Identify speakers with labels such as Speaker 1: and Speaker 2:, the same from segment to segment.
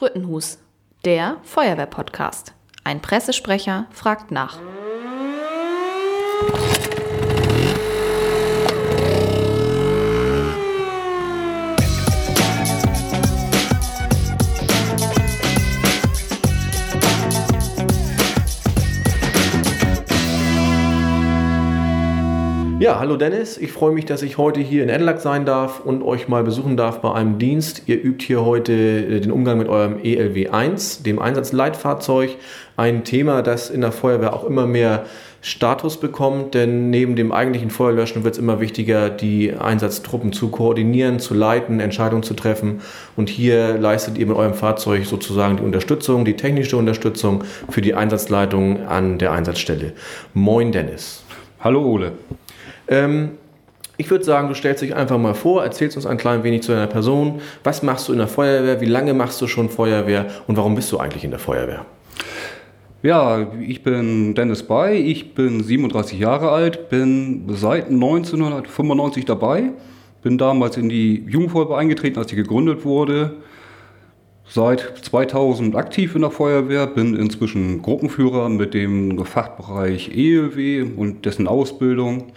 Speaker 1: Sprüttenhus, der Feuerwehr-Podcast. Ein Pressesprecher fragt nach.
Speaker 2: Hallo Dennis. Ich freue mich, dass ich heute hier in Edelack sein darf und euch mal besuchen darf bei einem Dienst. Ihr übt hier heute äh, den Umgang mit eurem ELW 1, dem Einsatzleitfahrzeug. Ein Thema, das in der Feuerwehr auch immer mehr Status bekommt, denn neben dem eigentlichen Feuerlöschen wird es immer wichtiger, die Einsatztruppen zu koordinieren, zu leiten, Entscheidungen zu treffen. Und hier leistet ihr mit eurem Fahrzeug sozusagen die Unterstützung, die technische Unterstützung für die Einsatzleitung an der Einsatzstelle. Moin Dennis.
Speaker 3: Hallo Ole.
Speaker 2: Ähm, ich würde sagen, du stellst dich einfach mal vor, erzählst uns ein klein wenig zu deiner Person. Was machst du in der Feuerwehr? Wie lange machst du schon Feuerwehr? Und warum bist du eigentlich in der Feuerwehr?
Speaker 3: Ja, ich bin Dennis Bay, ich bin 37 Jahre alt, bin seit 1995 dabei, bin damals in die Jugendfeuerwehr eingetreten, als sie gegründet wurde. Seit 2000 aktiv in der Feuerwehr, bin inzwischen Gruppenführer mit dem Fachbereich ELW und dessen Ausbildung.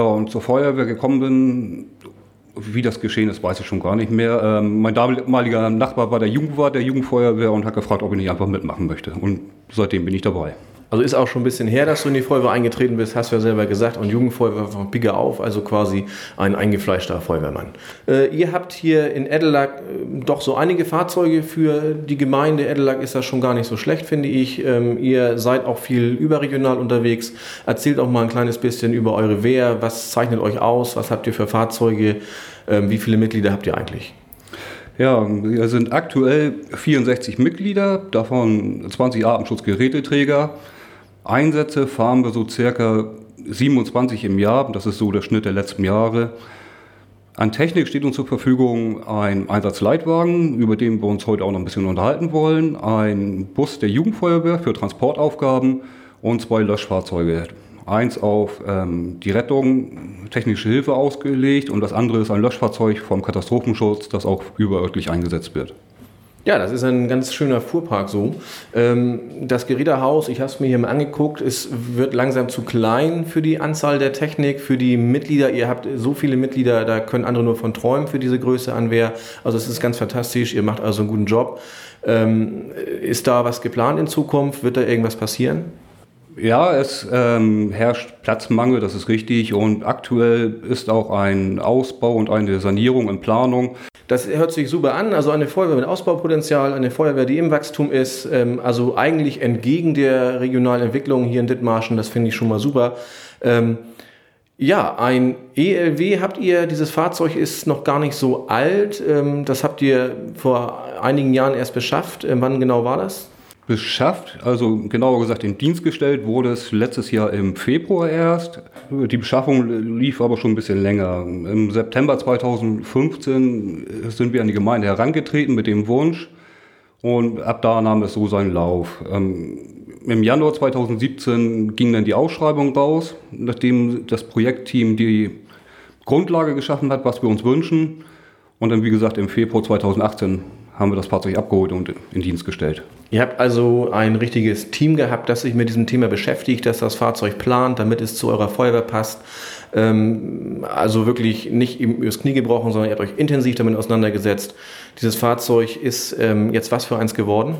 Speaker 3: Ja, und zur Feuerwehr gekommen bin, wie das geschehen ist, weiß ich schon gar nicht mehr. Ähm, mein damaliger Nachbar war der Jugendwart der Jugendfeuerwehr und hat gefragt, ob ich nicht einfach mitmachen möchte. Und seitdem bin ich dabei.
Speaker 2: Also ist auch schon ein bisschen her, dass du in die Feuerwehr eingetreten bist, hast du ja selber gesagt, und Jugendfeuerwehr von Pigge auf, also quasi ein eingefleischter Feuerwehrmann. Äh, ihr habt hier in Edelack äh, doch so einige Fahrzeuge für die Gemeinde. Edelack ist das schon gar nicht so schlecht, finde ich. Ähm, ihr seid auch viel überregional unterwegs. Erzählt auch mal ein kleines bisschen über eure Wehr. Was zeichnet euch aus? Was habt ihr für Fahrzeuge? Ähm, wie viele Mitglieder habt ihr eigentlich?
Speaker 3: Ja, wir sind aktuell 64 Mitglieder, davon 20 Atemschutzgeräteträger. Einsätze fahren wir so circa 27 im Jahr, das ist so der Schnitt der letzten Jahre. An Technik steht uns zur Verfügung ein Einsatzleitwagen, über den wir uns heute auch noch ein bisschen unterhalten wollen, ein Bus der Jugendfeuerwehr für Transportaufgaben und zwei Löschfahrzeuge. Eins auf ähm, die Rettung, technische Hilfe ausgelegt und das andere ist ein Löschfahrzeug vom Katastrophenschutz, das auch überörtlich eingesetzt wird.
Speaker 2: Ja, das ist ein ganz schöner Fuhrpark so. Ähm, das Gerätehaus, ich habe es mir hier mal angeguckt, es wird langsam zu klein für die Anzahl der Technik, für die Mitglieder. Ihr habt so viele Mitglieder, da können andere nur von träumen für diese Größe an Wehr. Also es ist ganz fantastisch, ihr macht also einen guten Job. Ähm, ist da was geplant in Zukunft? Wird da irgendwas passieren?
Speaker 3: Ja, es ähm, herrscht Platzmangel, das ist richtig. Und aktuell ist auch ein Ausbau und eine Sanierung in Planung.
Speaker 2: Das hört sich super an. Also eine Feuerwehr mit Ausbaupotenzial, eine Feuerwehr, die im Wachstum ist. Ähm, also eigentlich entgegen der regionalen Entwicklung hier in Dithmarschen. Das finde ich schon mal super. Ähm, ja, ein ELW habt ihr. Dieses Fahrzeug ist noch gar nicht so alt. Ähm, das habt ihr vor einigen Jahren erst beschafft. Ähm, wann genau war das?
Speaker 3: Beschafft, also genauer gesagt in Dienst gestellt wurde es letztes Jahr im Februar erst. Die Beschaffung lief aber schon ein bisschen länger. Im September 2015 sind wir an die Gemeinde herangetreten mit dem Wunsch und ab da nahm es so seinen Lauf. Ähm, Im Januar 2017 ging dann die Ausschreibung raus, nachdem das Projektteam die Grundlage geschaffen hat, was wir uns wünschen. Und dann, wie gesagt, im Februar 2018 haben wir das Fahrzeug abgeholt und in Dienst gestellt.
Speaker 2: Ihr habt also ein richtiges Team gehabt, das sich mit diesem Thema beschäftigt, das das Fahrzeug plant, damit es zu eurer Feuerwehr passt. Ähm, also wirklich nicht übers Knie gebrochen, sondern ihr habt euch intensiv damit auseinandergesetzt. Dieses Fahrzeug ist ähm, jetzt was für eins geworden?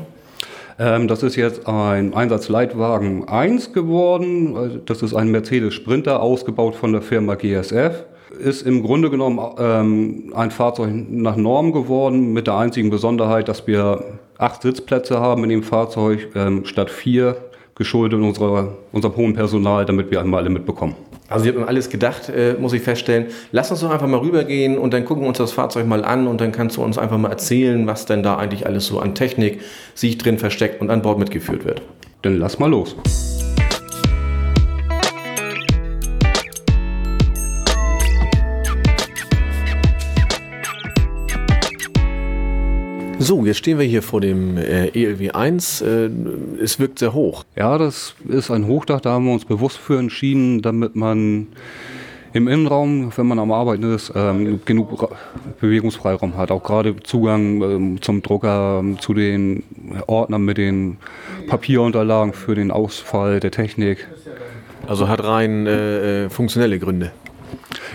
Speaker 3: Ähm, das ist jetzt ein Einsatzleitwagen 1 geworden. Also das ist ein Mercedes Sprinter, ausgebaut von der Firma GSF ist im Grunde genommen ähm, ein Fahrzeug nach Norm geworden, mit der einzigen Besonderheit, dass wir acht Sitzplätze haben in dem Fahrzeug ähm, statt vier, geschuldet unserer, unserem hohen Personal, damit wir einmal alle mitbekommen.
Speaker 2: Also ihr habt mir alles gedacht, äh, muss ich feststellen. Lass uns doch einfach mal rübergehen und dann gucken wir uns das Fahrzeug mal an und dann kannst du uns einfach mal erzählen, was denn da eigentlich alles so an Technik sich drin versteckt und an Bord mitgeführt wird.
Speaker 3: Dann lass mal los.
Speaker 2: So, jetzt stehen wir hier vor dem äh, ELW 1. Äh, es wirkt sehr hoch.
Speaker 3: Ja, das ist ein Hochdach, da haben wir uns bewusst für entschieden, damit man Im Innenraum, wenn man am Arbeiten ist, ähm, genug Ra Bewegungsfreiraum hat. Auch gerade Zugang ähm, zum Drucker, ähm, zu den Ordnern mit den Papierunterlagen für den Ausfall der Technik.
Speaker 2: Also hat rein äh, äh funktionelle Gründe.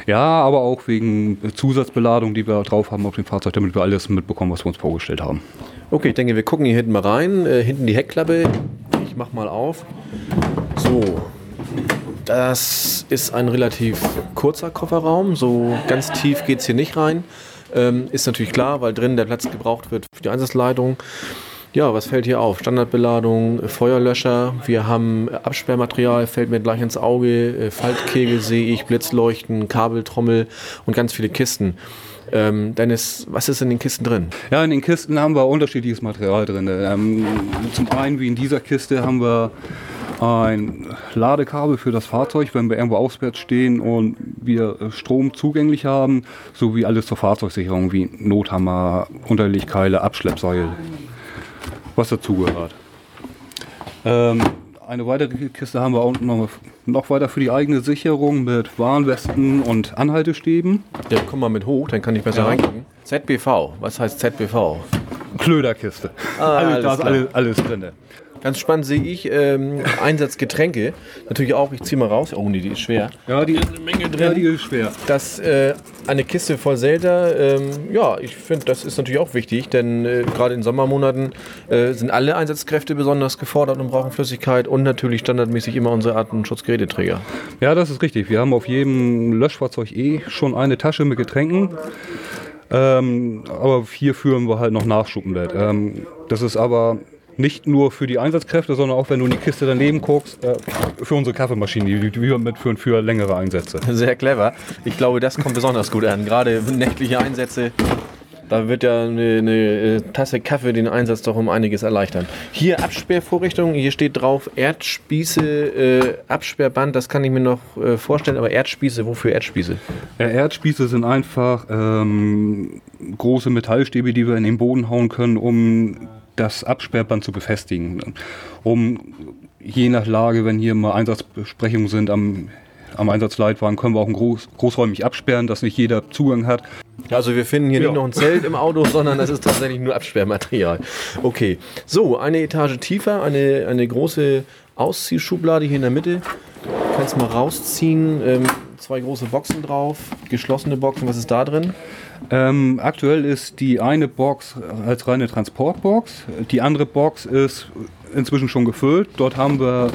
Speaker 3: Ja, aber auch wegen Zusatzbeladung, die wir drauf haben auf dem Fahrzeug, damit wir alles mitbekommen, was wir uns vorgestellt haben.
Speaker 2: Okay, ich denke, wir gucken hier hinten mal rein. Äh, hinten die Heckklappe. Ich mach mal auf. So. Das ist ein relativ kurzer Kofferraum. So ganz tief geht es hier nicht rein. Ähm, ist natürlich klar, weil drin der Platz gebraucht wird für die Einsatzleitung. Ja, was fällt hier auf? Standardbeladung, Feuerlöscher. Wir haben Absperrmaterial, fällt mir gleich ins Auge. Äh, Faltkegel sehe ich, Blitzleuchten, Kabeltrommel und ganz viele Kisten. Ähm, Dennis, was ist in den Kisten drin?
Speaker 3: Ja, in den Kisten haben wir unterschiedliches Material drin. Ähm, zum einen, wie in dieser Kiste, haben wir ein Ladekabel für das Fahrzeug, wenn wir irgendwo auswärts stehen und wir Strom zugänglich haben, sowie alles zur Fahrzeugsicherung wie Nothammer, Unterlegkeile, Abschleppseil was dazugehört. Ähm, eine weitere Kiste haben wir auch noch, noch weiter für die eigene Sicherung mit Warnwesten und Anhaltestäben.
Speaker 2: Ja, komm mal mit hoch, dann kann ich besser ja. reingucken. ZBV, was heißt ZBV?
Speaker 3: Klöderkiste. Ah,
Speaker 2: alles, da ist alles, alles drin. Ganz spannend sehe ich ähm, Einsatzgetränke. Natürlich auch, ich ziehe mal raus. Oh nee, die ist schwer.
Speaker 3: Ja, die ist eine Menge drin. Ja,
Speaker 2: die ist schwer. Das, äh, eine Kiste voll Zelda, ähm, ja, ich finde, das ist natürlich auch wichtig, denn äh, gerade in Sommermonaten äh, sind alle Einsatzkräfte besonders gefordert und brauchen Flüssigkeit und natürlich standardmäßig immer unsere Artenschutzgeräteträger.
Speaker 3: Ja, das ist richtig. Wir haben auf jedem Löschfahrzeug eh schon eine Tasche mit Getränken. Ähm, aber hier führen wir halt noch Nachschub mit. Ähm, das ist aber nicht nur für die Einsatzkräfte, sondern auch wenn du in die Kiste daneben guckst, äh, für unsere Kaffeemaschine, die, die wir mitführen für längere Einsätze.
Speaker 2: Sehr clever. Ich glaube, das kommt besonders gut an. Gerade nächtliche Einsätze da wird ja eine, eine, äh, Tasse Kaffee den Einsatz doch um einiges erleichtern. Hier Absperrvorrichtung, hier steht drauf Erdspieße, äh, Absperrband, das kann ich mir noch äh, vorstellen, aber Erdspieße, wofür Erdspieße?
Speaker 3: Ja, Erdspieße sind einfach ähm, große Metallstäbe, die wir in den Boden hauen können, um das Absperrband zu befestigen. Um je nach Lage, wenn hier mal Einsatzbesprechungen sind am, am Einsatzleitwagen, können wir auch groß, großräumig absperren, dass nicht jeder Zugang hat.
Speaker 2: Also wir finden hier ja. nicht noch ein Zelt im Auto, sondern das ist tatsächlich nur Absperrmaterial. Okay, so, eine Etage tiefer, eine, eine große Ausziehschublade hier in der Mitte. Kannst mal rausziehen. Ähm, zwei große Boxen drauf, geschlossene Boxen. Was ist da drin?
Speaker 3: Ähm, aktuell ist die eine Box als reine Transportbox. Die andere Box ist inzwischen schon gefüllt. Dort haben wir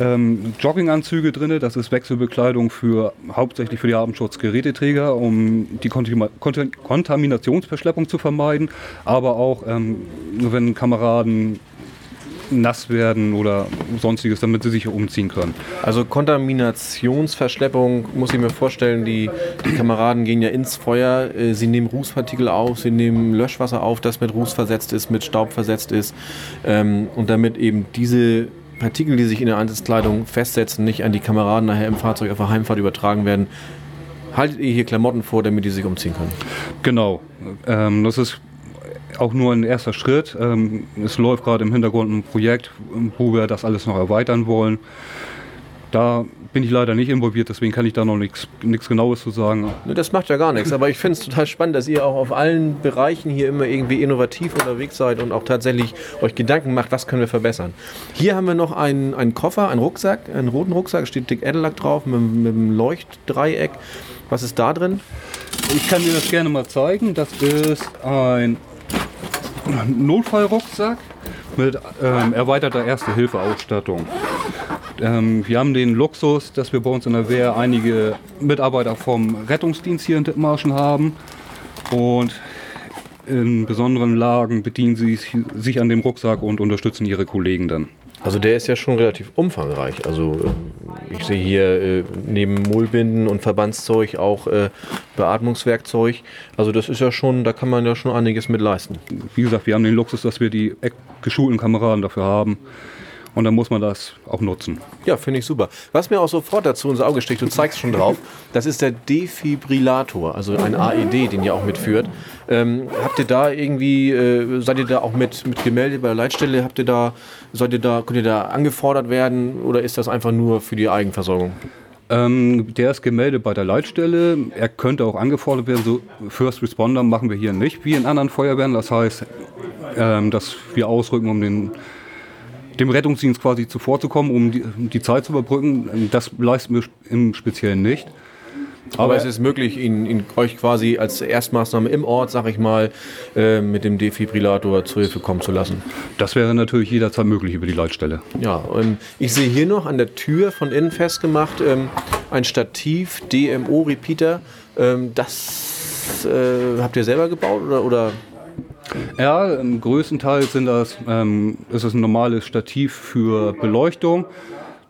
Speaker 3: ähm, Jogginganzüge drin. Das ist Wechselbekleidung für hauptsächlich für die Abendschutzgeräteträger, um die Kontaminationsverschleppung zu vermeiden. Aber auch, ähm, wenn Kameraden nass werden oder sonstiges, damit sie sich umziehen können.
Speaker 2: Also Kontaminationsverschleppung muss ich mir vorstellen, die, die Kameraden gehen ja ins Feuer, äh, sie nehmen Rußpartikel auf, sie nehmen Löschwasser auf, das mit Ruß versetzt ist, mit Staub versetzt ist ähm, und damit eben diese Partikel, die sich in der Einsatzkleidung festsetzen, nicht an die Kameraden nachher im Fahrzeug auf der Heimfahrt übertragen werden, haltet ihr hier Klamotten vor, damit die sich umziehen können?
Speaker 3: Genau. Ähm, das ist auch nur ein erster Schritt. Ähm, es läuft gerade im Hintergrund ein Projekt, wo wir das alles noch erweitern wollen. Da bin ich leider nicht involviert, deswegen kann ich da noch nichts Genaues zu sagen.
Speaker 2: Das macht ja gar nichts, aber ich finde es total spannend, dass ihr auch auf allen Bereichen hier immer irgendwie innovativ unterwegs seid und auch tatsächlich euch Gedanken macht, was können wir verbessern. Hier haben wir noch einen, einen Koffer, einen Rucksack, einen roten Rucksack, steht Dick Edellack drauf mit, mit einem Leuchtdreieck. Was ist da drin?
Speaker 3: Ich kann dir das gerne mal zeigen. Das ist ein Notfallrucksack mit ähm, erweiterter Erste-Hilfe-Ausstattung. Ähm, wir haben den Luxus, dass wir bei uns in der Wehr einige Mitarbeiter vom Rettungsdienst hier in Dithmarschen haben. Und in besonderen Lagen bedienen sie sich an dem Rucksack und unterstützen ihre Kollegen dann.
Speaker 2: Also der ist ja schon relativ umfangreich. Also äh, ich sehe hier äh, neben Mullbinden und Verbandszeug auch äh, Beatmungswerkzeug. Also das ist ja schon, da kann man ja schon einiges mit leisten.
Speaker 3: Wie gesagt, wir haben den Luxus, dass wir die geschulten Kameraden dafür haben. Und dann muss man das auch nutzen.
Speaker 2: Ja, finde ich super. Was mir auch sofort dazu ins Auge sticht, du zeigst schon drauf, das ist der Defibrillator, also ein AED, den ihr auch mitführt. Ähm, habt ihr da irgendwie, äh, seid ihr da auch mit, mit gemeldet bei der Leitstelle? Habt ihr da, seid ihr da, könnt ihr da angefordert werden oder ist das einfach nur für die Eigenversorgung?
Speaker 3: Ähm, der ist gemeldet bei der Leitstelle. Er könnte auch angefordert werden. So First Responder machen wir hier nicht wie in anderen Feuerwehren. Das heißt, ähm, dass wir ausrücken, um den, dem Rettungsdienst quasi zuvorzukommen, um die, um die Zeit zu überbrücken. Das leisten wir im Speziellen nicht.
Speaker 2: Aber, es ist möglich, ihn, ihn euch quasi als Erstmaßnahme im Ort, sag ich mal, äh, mit dem Defibrillator zur Hilfe kommen zu lassen.
Speaker 3: Das wäre natürlich jederzeit möglich über die Leitstelle.
Speaker 2: Ja, und ich sehe hier noch an der Tür von innen festgemacht ähm, ein Stativ DMO Repeater. Ähm, das äh, habt ihr selber gebaut oder? oder?
Speaker 3: Ja, im größten Teil sind das, ähm, ist es ein normales Stativ für Beleuchtung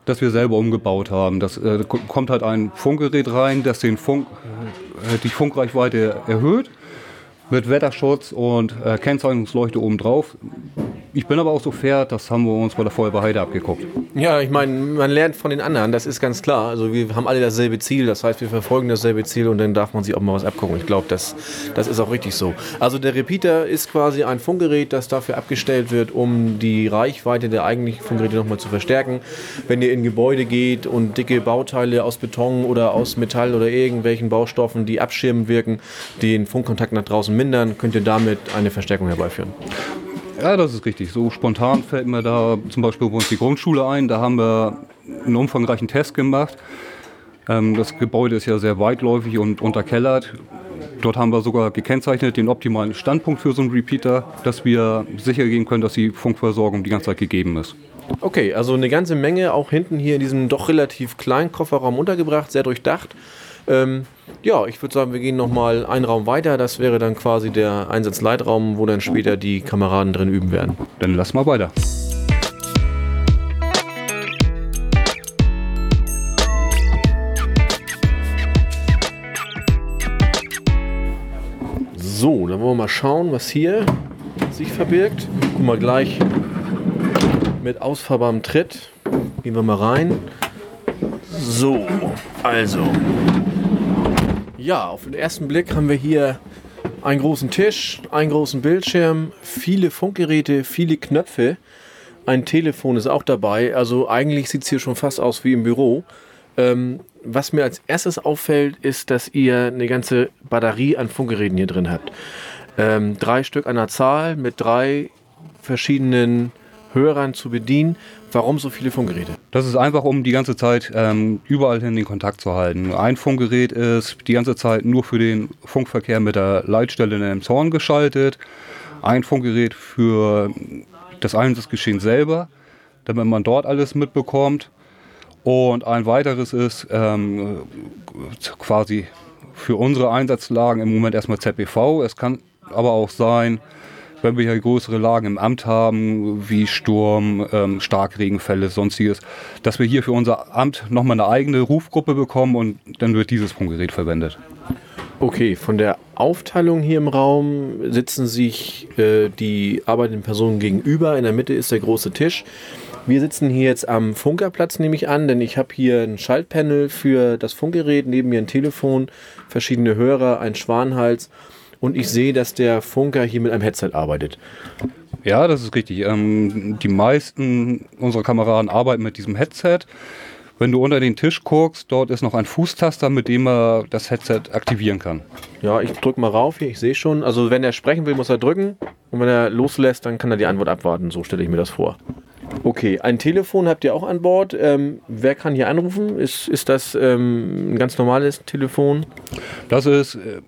Speaker 3: das wir selber umgebaut haben. Das äh, kommt halt ein Funkgerät rein, das den Funk, äh, die Funkreichweite erhöht mit Wetterschutz und äh, Kennzeichnungsleuchte oben drauf. Ich bin aber auch so fair, das haben wir uns bei der Feuerwehr Heide abgeguckt.
Speaker 2: Ja, ich meine, man lernt von den anderen, das ist ganz klar. Also wir haben alle dasselbe Ziel, das heißt, wir verfolgen dasselbe Ziel und dann darf man sich auch mal was abgucken. Ich glaube, das, das ist auch richtig so. Also der Repeater ist quasi ein Funkgerät, das dafür abgestellt wird, um die Reichweite der eigentlichen Funkgeräte nochmal zu verstärken. Wenn ihr in Gebäude geht und dicke Bauteile aus Beton oder aus Metall oder irgendwelchen Baustoffen, die abschirmend wirken, den Funkkontakt nach draußen mindern, könnt ihr damit eine Verstärkung herbeiführen.
Speaker 3: Ja, das ist richtig. So spontan fällt mir da zum Beispiel bei uns die Grundschule ein. Da haben wir einen umfangreichen Test gemacht. Ähm, das Gebäude ist ja sehr weitläufig und unterkellert. Dort haben wir sogar gekennzeichnet den optimalen Standpunkt für so einen Repeater, dass wir sicher gehen können, dass die Funkversorgung die ganze Zeit gegeben ist.
Speaker 2: Okay, also eine ganze Menge auch hinten hier in diesem doch relativ kleinen Kofferraum untergebracht, sehr durchdacht. Ähm, ja, ich würde sagen, wir gehen nochmal einen Raum weiter. Das wäre dann quasi der Einsatzleitraum, wo dann später die Kameraden drin üben werden.
Speaker 3: Dann lass mal weiter.
Speaker 2: So, dann wollen wir mal schauen, was hier sich verbirgt. Guck mal gleich mit ausfahrbarem Tritt. Gehen wir mal rein. So, also ja, auf den ersten Blick haben wir hier einen großen Tisch, einen großen Bildschirm, viele Funkgeräte, viele Knöpfe. Ein Telefon ist auch dabei. Also eigentlich sieht es hier schon fast aus wie im Büro. Ähm, was mir als erstes auffällt, ist, dass ihr eine ganze Batterie an Funkgeräten hier drin habt. Ähm, drei Stück an der Zahl mit drei verschiedenen Hörern zu bedienen. Warum so viele Funkgeräte?
Speaker 3: Das ist einfach, um die ganze Zeit ähm, überall hin den Kontakt zu halten. Ein Funkgerät ist die ganze Zeit nur für den Funkverkehr mit der Leitstelle in einem Zorn geschaltet. Ein Funkgerät für das Einsatzgeschehen selber, damit man dort alles mitbekommt. Und ein weiteres ist ähm, quasi für unsere Einsatzlagen im Moment erstmal ZBV. Es kann aber auch sein, wenn wir hier größere Lagen im Amt haben, wie Sturm, ähm, Starkregenfälle, sonstiges, dass wir hier für unser Amt nochmal eine eigene Rufgruppe bekommen und dann wird dieses Funkgerät verwendet.
Speaker 2: Okay, von der Aufteilung hier im Raum sitzen sich äh, die arbeitenden Personen gegenüber. In der Mitte ist der große Tisch. Wir sitzen hier jetzt am Funkerplatz, nehme ich an, denn ich habe hier ein Schaltpanel für das Funkgerät, neben mir ein Telefon, verschiedene Hörer, ein Schwanhals und ich sehe, dass der Funker hier mit einem Headset arbeitet.
Speaker 3: Ja, das ist richtig. Ähm, die meisten unserer Kameraden arbeiten mit diesem Headset. Wenn du unter den Tisch guckst, dort ist noch ein Fußtaster, mit dem er das Headset aktivieren kann.
Speaker 2: Ja, ich drücke mal rauf hier, ich sehe schon. Also wenn er sprechen will, muss er drücken. Und wenn er loslässt, dann kann er die Antwort abwarten. So stelle ich mir das vor. Okay, ein Telefon habt ihr auch an Bord. Ähm, wer kann hier anrufen? Ist, ist das ähm, ein ganz normales Telefon?
Speaker 3: Das ist äh,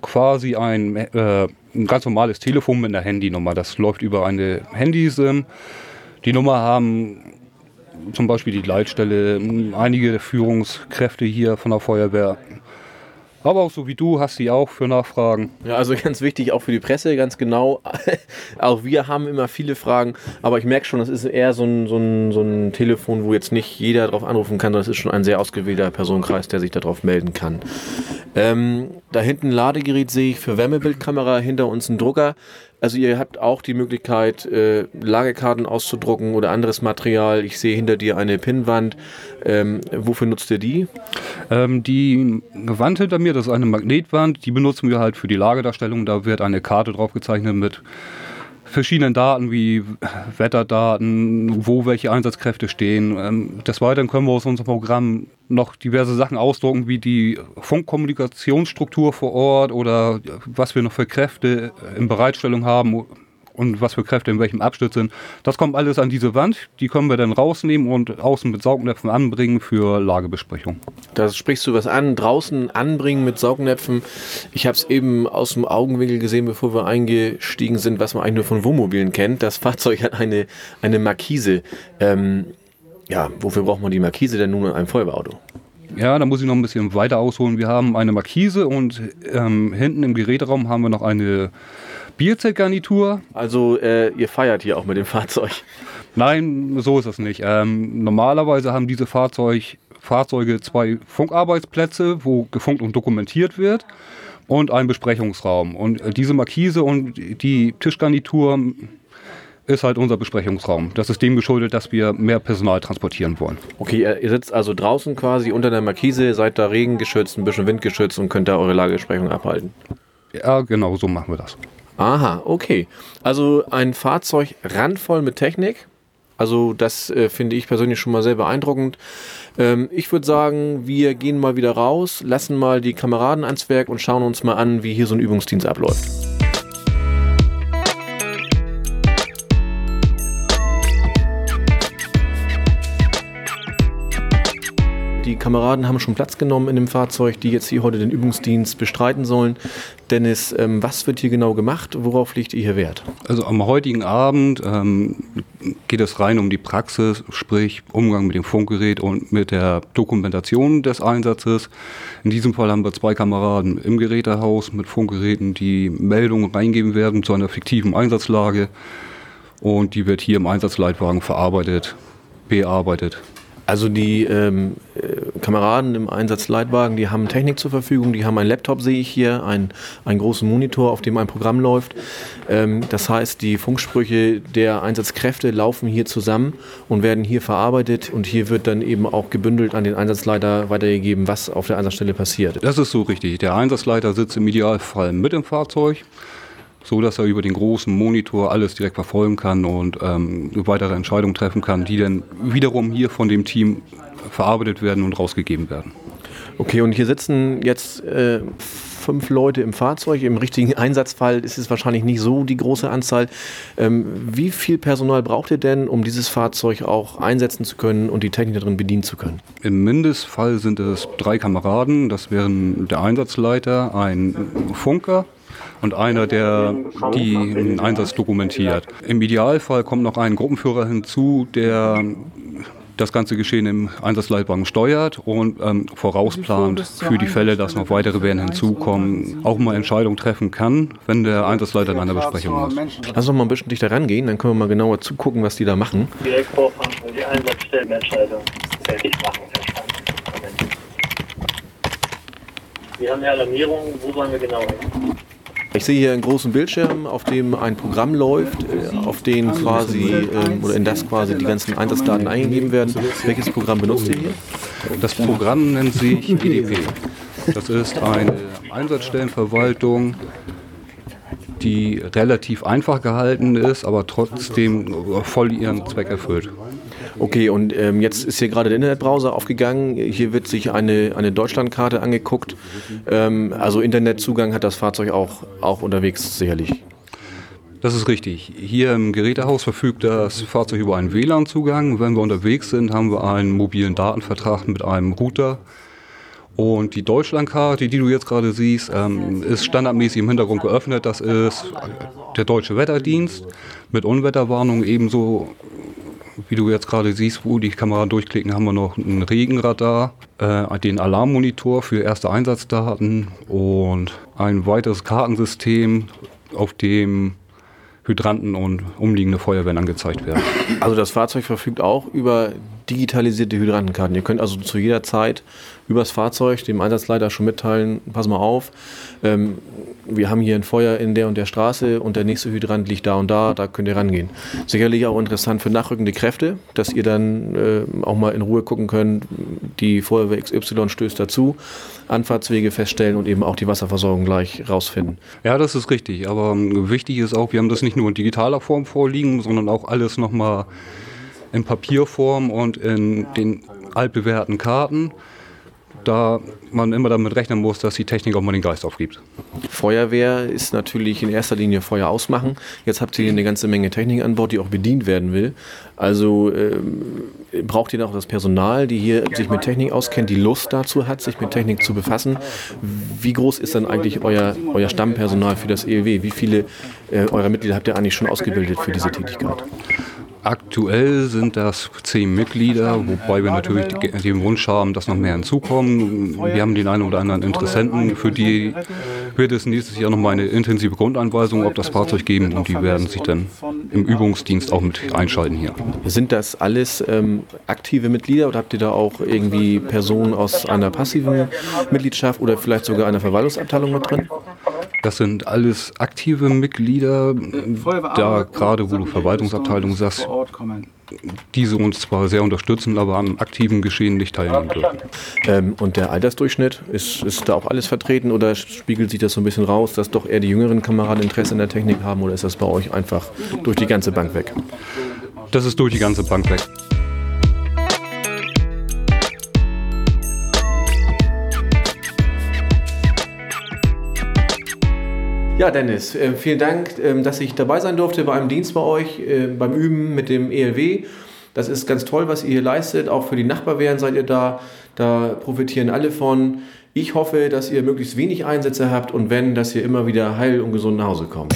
Speaker 3: quasi ein, äh, ein ganz normales Telefon mit einer Handynummer. Das läuft über eine Handysim. Die Nummer haben zum Beispiel die Leitstelle, einige Führungskräfte hier von der Feuerwehr aber auch so wie du hast sie auch für Nachfragen.
Speaker 2: Ja, also ganz wichtig, auch für die Presse, ganz genau. auch wir haben immer viele Fragen, aber ich merke schon, das ist eher so ein, so, ein, so ein Telefon, wo jetzt nicht jeder drauf anrufen kann, das ist schon ein sehr ausgewählter Personenkreis, der sich darauf melden kann. Ähm, da hinten ein Ladegerät sehe ich für Wärmebildkamera, hinter uns ein Drucker. Also ihr habt auch die Möglichkeit, äh, Lagerkarten auszudrucken oder anderes Material. Ich sehe hinter dir eine Pinnwand. Ähm, wofür nutzt ihr die?
Speaker 3: Ähm, die Wand hinter mir, das ist eine Magnetwand. Die benutzen wir halt für die Lagerdarstellung. Da wird eine Karte drauf gezeichnet mit verschiedenen Daten wie Wetterdaten, wo welche Einsatzkräfte stehen. Ähm, des Weiteren können wir aus unserem Programm noch diverse Sachen ausdrucken, wie die Funkkommunikationsstruktur vor Ort oder was wir noch für Kräfte in Bereitstellung haben und was für Kräfte in welchem Abschnitt sind. Das kommt alles an diese Wand. Die können wir dann rausnehmen und außen mit Saugnäpfen anbringen für Lagebesprechung.
Speaker 2: Da sprichst du was an, draußen anbringen mit Saugnäpfen. Ich habe es eben aus dem Augenwinkel gesehen, bevor wir eingestiegen sind, was man eigentlich nur von Wohnmobilen kennt. Das Fahrzeug hat eine, eine Markise. Ähm, ja, wofür braucht man die Markise denn nun in einem Feuerwehrauto?
Speaker 3: Ja, da muss ich noch ein bisschen weiter ausholen. Wir haben eine Markise und ähm, hinten im Geräteraum haben wir noch eine Bierzeltgarnitur.
Speaker 2: Also äh, ihr feiert hier auch mit dem Fahrzeug?
Speaker 3: Nein, so ist es nicht. Ähm, normalerweise haben diese Fahrzeug, Fahrzeuge zwei Funkarbeitsplätze, wo gefunkt und dokumentiert wird und einen Besprechungsraum. Und äh, diese Markise und die Tischgarnitur ist halt unser Besprechungsraum. Das ist dem geschuldet, dass wir mehr Personal transportieren wollen.
Speaker 2: Okay, ihr sitzt also draußen quasi unter der Markise, seid da regengeschützt, ein bisschen windgeschützt und könnt da eure Lagebesprechung abhalten.
Speaker 3: Ja, genau so machen wir das.
Speaker 2: Aha, okay. Also ein Fahrzeug randvoll mit Technik. Also das äh, finde ich persönlich schon mal sehr beeindruckend. Ähm, ich würde sagen, wir gehen mal wieder raus, lassen mal die Kameraden ans Werk und schauen uns mal an, wie hier so ein Übungsdienst abläuft. Die Kameraden haben schon Platz genommen in dem Fahrzeug, die jetzt hier heute den Übungsdienst bestreiten sollen. Dennis, ähm, was wird hier genau gemacht? Worauf legt ihr hier Wert?
Speaker 3: Also am heutigen Abend ähm, geht es rein um die Praxis, sprich Umgang mit dem Funkgerät und mit der Dokumentation des Einsatzes. In diesem Fall haben wir zwei Kameraden im Gerätehaus mit Funkgeräten, die Meldungen reingeben werden zu einer fiktiven Einsatzlage. Und die wird hier im Einsatzleitwagen verarbeitet, bearbeitet.
Speaker 2: Also die ähm, äh, Kameraden im Einsatzleitwagen, die haben Technik zur Verfügung, die haben einen Laptop, sehe ich hier, einen, einen großen Monitor, auf dem ein Programm läuft. Ähm, das heißt, die Funksprüche der Einsatzkräfte laufen hier zusammen und werden hier verarbeitet und hier wird dann eben auch gebündelt an den Einsatzleiter weitergegeben, was auf der Einsatzstelle passiert.
Speaker 3: Das ist so richtig. Der Einsatzleiter sitzt im Idealfall mit im Fahrzeug so dass er über den großen Monitor alles direkt verfolgen kann und ähm, weitere Entscheidungen treffen kann, die dann wiederum hier von dem Team verarbeitet werden und rausgegeben werden.
Speaker 2: Okay, und hier sitzen jetzt äh, fünf Leute im Fahrzeug. Im richtigen Einsatzfall ist es wahrscheinlich nicht so die große Anzahl. Ähm, wie viel Personal braucht ihr denn, um dieses Fahrzeug auch einsetzen zu können und die Technik darin bedienen zu können?
Speaker 3: Im Mindestfall sind es drei Kameraden. Das wären der Einsatzleiter, ein Funker, und einer, der den Einsatz dokumentiert. Im Idealfall kommt noch ein Gruppenführer hinzu, der das ganze Geschehen im Einsatzleitwagen steuert und ähm, vorausplant für die Fälle, dass noch weitere werden hinzukommen, auch mal Entscheidungen treffen kann, wenn der Einsatzleiter in einer Besprechung ist.
Speaker 2: Lass uns mal ein bisschen dichter rangehen, dann können wir mal genauer zugucken, was die da machen. Direkt vorfahren und die Einsatzstellenentscheidung fertig machen. Wir haben eine Alarmierung, wo sollen wir genau hin? Ich sehe hier einen großen Bildschirm, auf dem ein Programm läuft, äh, auf den quasi ähm, oder in das quasi die ganzen Einsatzdaten eingegeben werden. Welches Programm benutzt ihr hier?
Speaker 3: Das Programm nennt sich EDP. Das ist eine Einsatzstellenverwaltung, die relativ einfach gehalten ist, aber trotzdem voll ihren Zweck erfüllt.
Speaker 2: Okay, und ähm, jetzt ist hier gerade der Internetbrowser aufgegangen. Hier wird sich eine, eine Deutschlandkarte angeguckt. Ähm, also Internetzugang hat das Fahrzeug auch, auch unterwegs sicherlich.
Speaker 3: Das ist richtig. Hier im Gerätehaus verfügt das Fahrzeug über einen WLAN-Zugang. Wenn wir unterwegs sind, haben wir einen mobilen Datenvertrag mit einem Router. Und die Deutschlandkarte, die du jetzt gerade siehst, ähm, ist standardmäßig im Hintergrund geöffnet. Das ist der Deutsche Wetterdienst mit Unwetterwarnung ebenso wie du jetzt gerade siehst, wo die Kamera durchklicken, haben wir noch ein Regenradar, äh, den Alarmmonitor für erste Einsatzdaten und ein weiteres Kartensystem, auf dem Hydranten und umliegende Feuerwehren angezeigt werden.
Speaker 2: Also das Fahrzeug verfügt auch über digitalisierte Hydrantenkarten. Ihr könnt also zu jeder Zeit übers Fahrzeug dem Einsatzleiter schon mitteilen, pass mal auf, ähm, wir haben hier ein Feuer in der und der Straße und der nächste Hydrant liegt da und da, da könnt ihr rangehen. Sicherlich auch interessant für nachrückende Kräfte, dass ihr dann äh, auch mal in Ruhe gucken könnt, die Feuerwehr XY stößt dazu, Anfahrtswege feststellen und eben auch die Wasserversorgung gleich rausfinden.
Speaker 3: Ja, das ist richtig, aber ähm, wichtig ist auch, wir haben das nicht nur in digitaler Form vorliegen, sondern auch alles nochmal in Papierform und in den altbewährten Karten da man immer damit rechnen muss, dass die Technik auch mal den Geist aufgibt.
Speaker 2: Feuerwehr ist natürlich in erster Linie Feuer ausmachen. Jetzt habt ihr hier eine ganze Menge Technik an Bord, die auch bedient werden will. Also ähm, braucht ihr auch das Personal, die hier sich mit Technik auskennt, die Lust dazu hat, sich mit Technik zu befassen. Wie groß ist dann eigentlich euer, euer Stammpersonal für das ELW? Wie viele äh, eurer Mitglieder habt ihr eigentlich schon ausgebildet für diese Tätigkeit?
Speaker 3: Aktuell sind das zehn Mitglieder, wobei wir natürlich den Wunsch haben, dass noch mehr hinzukommen. Wir haben den einen oder anderen Interessenten, für die wird es nächstes Jahr nochmal eine intensive Grundanweisung auf das Fahrzeug geben und die werden sich dann im Übungsdienst auch mit einschalten hier.
Speaker 2: Sind das alles ähm, aktive Mitglieder oder habt ihr da auch irgendwie Personen aus einer passiven Mitgliedschaft oder vielleicht sogar einer Verwaltungsabteilung mit drin?
Speaker 3: Das sind alles aktive Mitglieder, da gerade wo du Verwaltungsabteilung sagst, diese uns zwar sehr unterstützen, aber am aktiven Geschehen nicht teilnehmen dürfen.
Speaker 2: Ähm, und der Altersdurchschnitt, ist, ist da auch alles vertreten oder spiegelt sich das so ein bisschen raus, dass doch eher die jüngeren Kameraden Interesse in der Technik haben oder ist das bei euch einfach durch die ganze Bank weg?
Speaker 3: Das ist durch die ganze Bank weg.
Speaker 2: Ja, Dennis, äh, vielen Dank, äh, dass ich dabei sein durfte bei einem Dienst bei euch, äh, beim Üben mit dem ELW. Das ist ganz toll, was ihr hier leistet. Auch für die Nachbarwehren seid ihr da. Da profitieren alle von. Ich hoffe, dass ihr möglichst wenig Einsätze habt und wenn, dass ihr immer wieder heil und gesund nach Hause kommt.